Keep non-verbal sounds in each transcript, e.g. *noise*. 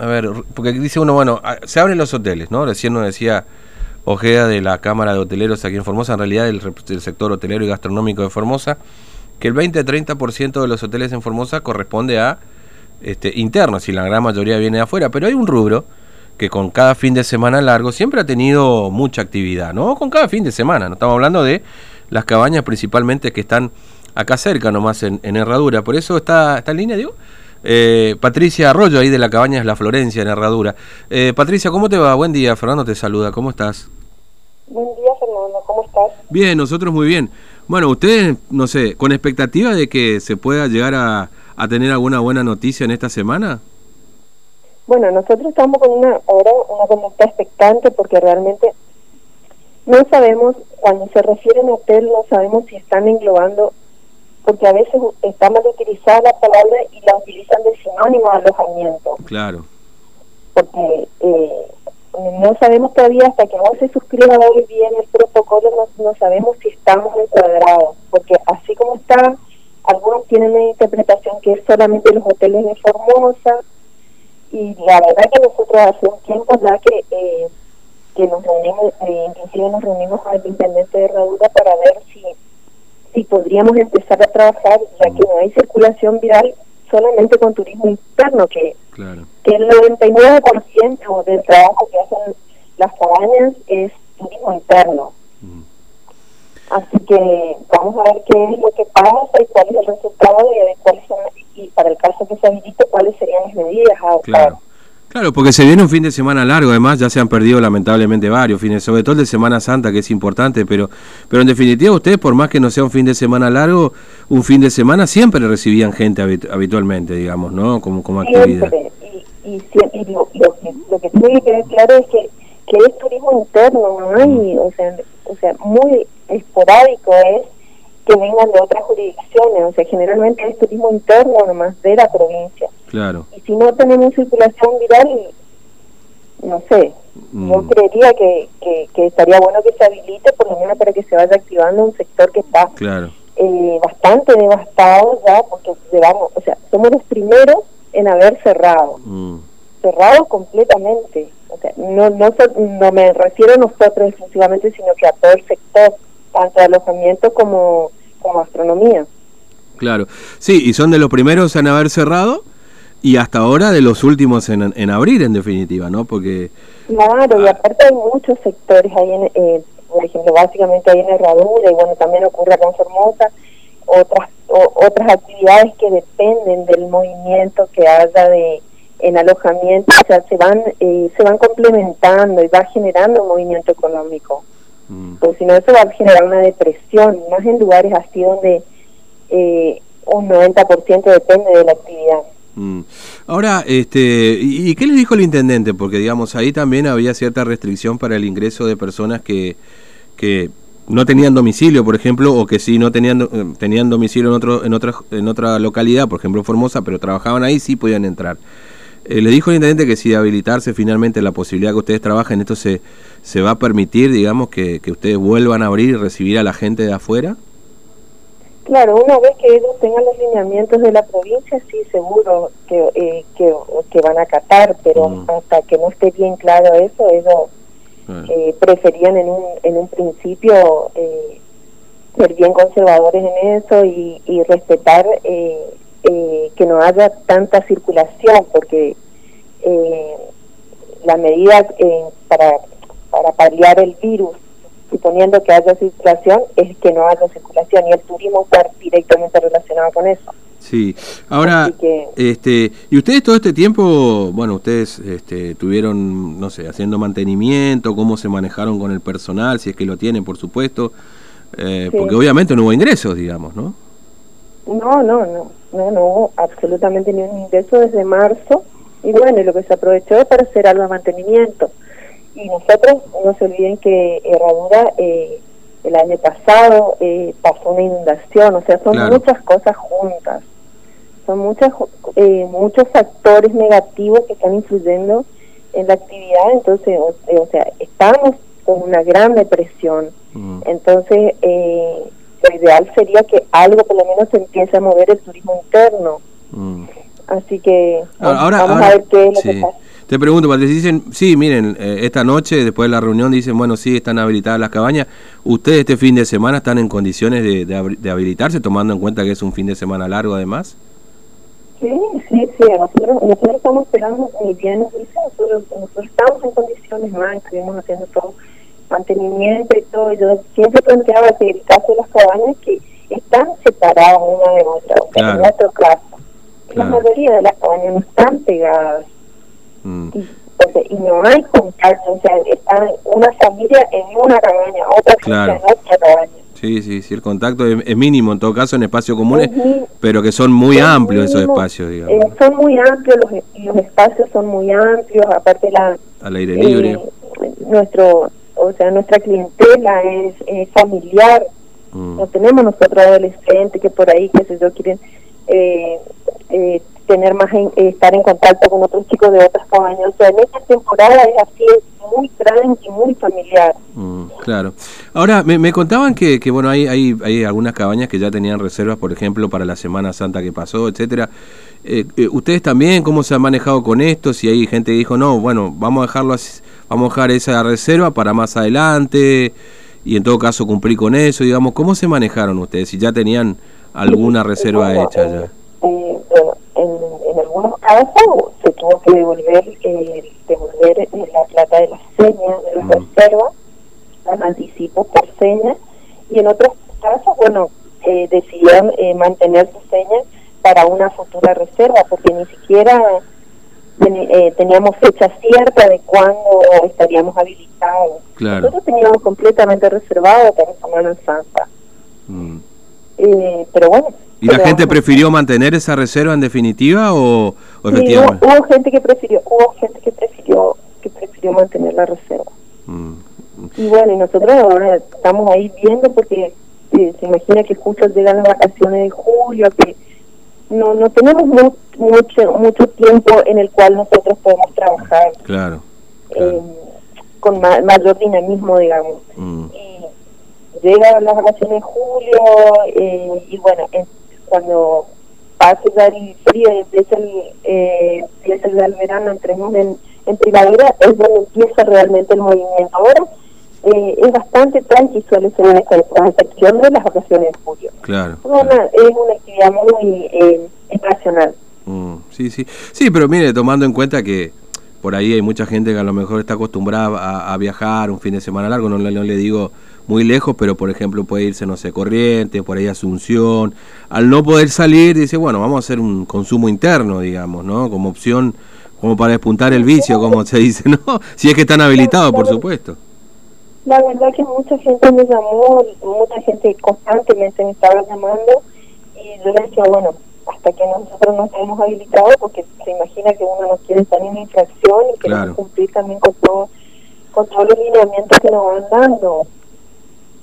A ver, porque dice uno, bueno, se abren los hoteles, ¿no? Recién nos decía Ojeda de la Cámara de Hoteleros aquí en Formosa, en realidad del, sector hotelero y gastronómico de Formosa, que el 20-30% de los hoteles en Formosa corresponde a este, internos y la gran mayoría viene de afuera, pero hay un rubro que con cada fin de semana largo siempre ha tenido mucha actividad, ¿no? Con cada fin de semana, no estamos hablando de las cabañas principalmente que están acá cerca nomás en, en Herradura, por eso está, está en línea, digo. Eh, Patricia Arroyo, ahí de la cabaña es La Florencia, en Herradura. Eh, Patricia, ¿cómo te va? Buen día, Fernando te saluda, ¿cómo estás? Buen día, Fernando, ¿cómo estás? Bien, nosotros muy bien. Bueno, ustedes, no sé, con expectativa de que se pueda llegar a, tener alguna buena noticia en esta semana. Bueno, nosotros estamos con una, ahora una conducta expectante porque realmente no sabemos, cuando se refiere a hotel, no sabemos si están englobando porque a veces está mal utilizada la palabra y la utilizan de sinónimo de alojamiento. Claro. Porque eh, no sabemos todavía hasta que no se suscriba hoy bien el protocolo, no, sabemos si estamos encuadrados, porque así como está, algunos tienen una interpretación que es solamente los hoteles de Formosa, y la verdad que nosotros hace un tiempo ya que, eh, que nos reunimos, eh, inclusive nos reunimos con el intendente de Herradura para ver si si podríamos empezar a trabajar, ya que no hay circulación viral solamente con turismo interno, que, que el 99% del trabajo que hacen las cabañas es turismo interno. Así que vamos a ver qué es lo que pasa y cuál es el resultado y, cuáles son, y para el caso que se habilite, cuáles serían las medidas a adoptar. Claro, porque se viene un fin de semana largo, además ya se han perdido lamentablemente varios fines, sobre todo el de Semana Santa, que es importante, pero, pero en definitiva ustedes, por más que no sea un fin de semana largo, un fin de semana siempre recibían gente habitualmente, digamos, ¿no? Como, como actividad. Y, y, lo, que, tiene que quedar claro es que, que es turismo interno, no hay, mm. o sea, o sea, muy esporádico es que vengan de otras jurisdicciones, o sea, generalmente es turismo interno nomás de la provincia. Claro. Y si no tenemos circulación viral, no sé, yo mm. creería que, que, estaría bueno que se habilite, por lo menos para que se vaya activando un sector que está claro. eh, bastante devastado ya, porque llevamos, o sea, somos los primeros en haber cerrado, mm. cerrado completamente. O sea, no, no, no me refiero a nosotros exclusivamente, sino que a todo el sector, tanto alojamiento como como astronomía. Claro, sí, y son de los primeros en haber cerrado y hasta ahora de los últimos en, en abrir, en definitiva, ¿no? Porque... Claro, y ah. aparte hay muchos sectores ahí, en, eh, por ejemplo, básicamente hay en Herradura, y bueno, también ocurre con Formosa, otras otras actividades que dependen del movimiento que haya de en alojamiento, o sea, se van eh, se van complementando y va generando un movimiento económico. Mm. Porque si no, eso va a generar una depresión, más en lugares así donde eh, un 90% depende de la actividad. Mm. Ahora, este, ¿y qué le dijo el intendente? Porque, digamos, ahí también había cierta restricción para el ingreso de personas que, que no tenían domicilio, por ejemplo, o que sí no tenían, eh, tenían domicilio en, otro, en, otra, en otra localidad, por ejemplo Formosa, pero trabajaban ahí, sí podían entrar. Eh, le dijo el intendente que si habilitarse finalmente la posibilidad que ustedes trabajen, esto se, se va a permitir, digamos, que, que ustedes vuelvan a abrir y recibir a la gente de afuera. Claro, una vez que ellos tengan los lineamientos de la provincia, sí, seguro que, eh, que, van a acatar, pero mm. hasta que no esté bien claro eso, ellos eh, preferían en un, en un principio eh, ser bien conservadores en eso y, y respetar eh, eh, que no haya tanta circulación, porque eh, la medida eh, para, para paliar el virus, suponiendo que haya circulación, es que no haya circulación y el turismo está directamente relacionado con eso. Sí, ahora, este, y ustedes todo este tiempo, bueno, ustedes este, tuvieron, no sé, haciendo mantenimiento, cómo se manejaron con el personal, si es que lo tienen, por supuesto, porque obviamente no hubo ingresos, digamos, ¿no? No, no, no, no, no hubo absolutamente ni un ingreso desde marzo y bueno, lo que se aprovechó es para hacer algo de mantenimiento. Y nosotros, no se olviden que Herradura eh, el año pasado eh, pasó una inundación, o sea, son muchas cosas juntas, son muchas, eh, muchos factores negativos que están influyendo en la actividad, entonces, o, sea, estamos con una gran depresión. Mm. Entonces, eh, lo ideal sería que algo por lo menos se empiece a mover el turismo interno. Mm. Así que vamos a ver qué es lo que pasa. Te pregunto, Patricia, dicen, sí, miren, eh, esta noche, después de la reunión, dicen, bueno, sí, están habilitadas las cabañas. ¿Ustedes este fin de semana están en condiciones de, de, habilitarse, tomando en cuenta que es un fin de semana largo además? Sí, sí, sí, nosotros, nosotros estamos esperando, el bien nosotros, nosotros estamos en condiciones más, estuvimos haciendo todo mantenimiento y todo. Yo siempre planteaba que el caso de las cabañas que están separadas una de otra, en nuestro caso. La mayoría de las cabañas no están pegadas. Mm. Y, no hay contacto, o sea, están una familia en una cabaña, otra familia en otra cabaña. Sí, sí, sí, el contacto es, mínimo en todo caso en espacios comunes, pero que son muy amplios esos espacios, digamos. Eh, son muy amplios, los, los espacios son muy amplios, aparte la... Al aire libre. Eh, nuestro, o sea, nuestra clientela es familiar, mm. no tenemos nosotros adolescentes que por ahí, qué sé yo, quieren eh, eh, tener más, eh, estar en contacto con otros chicos de otras cabañas. O sea, en esta temporada es así, muy tranqui, muy familiar. Mm, claro. Ahora, me, me contaban que, que, bueno, hay, hay, hay algunas cabañas que ya tenían reservas, por ejemplo, para la Semana Santa que pasó, etcétera. Eh, ¿Ustedes también cómo se han manejado con esto? Si hay gente que dijo, no, bueno, vamos a dejarlo así, vamos a dejar esa reserva para más adelante y en todo caso cumplir con eso, digamos, ¿cómo se manejaron ustedes? Si ya tenían alguna reserva hecha ya. Eh, bueno, en, en, algunos casos se tuvo que devolver, eh, devolver eh, la plata de la seña, de la mm. reserva, al anticipo por seña, y en otros casos, bueno, eh, decidieron eh, mantener su seña para una futura reserva, porque ni siquiera eh, teníamos fecha cierta de cuándo estaríamos habilitados. Nosotros teníamos completamente reservado para Semana Santa. Mm. Eh, pero bueno. ¿Y la gente prefirió mantener esa reserva en definitiva o, efectivamente? Hubo, gente que prefirió, hubo gente que prefirió, que prefirió mantener la reserva. Mm. Y bueno, y nosotros ahora estamos ahí viendo porque eh, se imagina que justo llegan las vacaciones de julio, que no no tenemos mucho mucho tiempo en el cual nosotros podemos trabajar claro, eh, con mayor dinamismo digamos mm. y llegan las vacaciones de julio eh, y bueno cuando pase ya el frío y empieza el, eh, empieza el verano entremos en, en primavera es donde empieza realmente el movimiento ahora eh, es bastante tranquilo suele ser con excepción de las vacaciones de julio. Claro. Es una, actividad muy eh, mm, sí, sí. Sí, pero mire, tomando en cuenta que por ahí hay mucha gente que a lo mejor está acostumbrada a, viajar un fin de semana largo, no, le digo muy lejos, pero por ejemplo puede irse, no sé, Corrientes, por ahí Asunción. Al no poder salir, dice, bueno, vamos a hacer un consumo interno, digamos, ¿no? Como opción, como para despuntar el vicio, como se dice, ¿no? *laughs* Si es que están habilitados, por supuesto. La verdad que mucha gente me llamó, mucha gente constantemente me estaba llamando y yo le decía, bueno, hasta que nosotros no estemos habilitados, porque se imagina que uno no quiere estar en infracción y quiere cumplir también con, todo, con todos los lineamientos que nos van dando.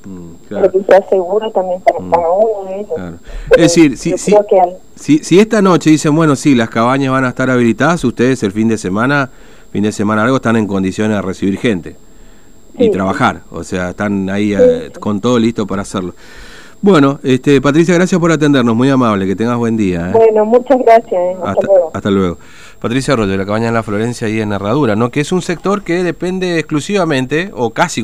Mm, claro. que sea seguro también para mm, uno de ellos. Es decir, si, si, si, si, esta noche dicen, bueno, sí, las cabañas van a estar habilitadas, ustedes el fin de semana, fin de semana algo, están en condiciones de recibir gente y trabajar. O sea, están ahí eh, con todo listo para hacerlo. Bueno, este, Patricia, gracias por atendernos, muy amable, que tengas buen día. ¿eh? Bueno, muchas gracias. Eh, hasta, luego. Hasta luego. Patricia Arroyo, de la cabaña de la Florencia y en Herradura, ¿no? que es un sector que depende exclusivamente, o casi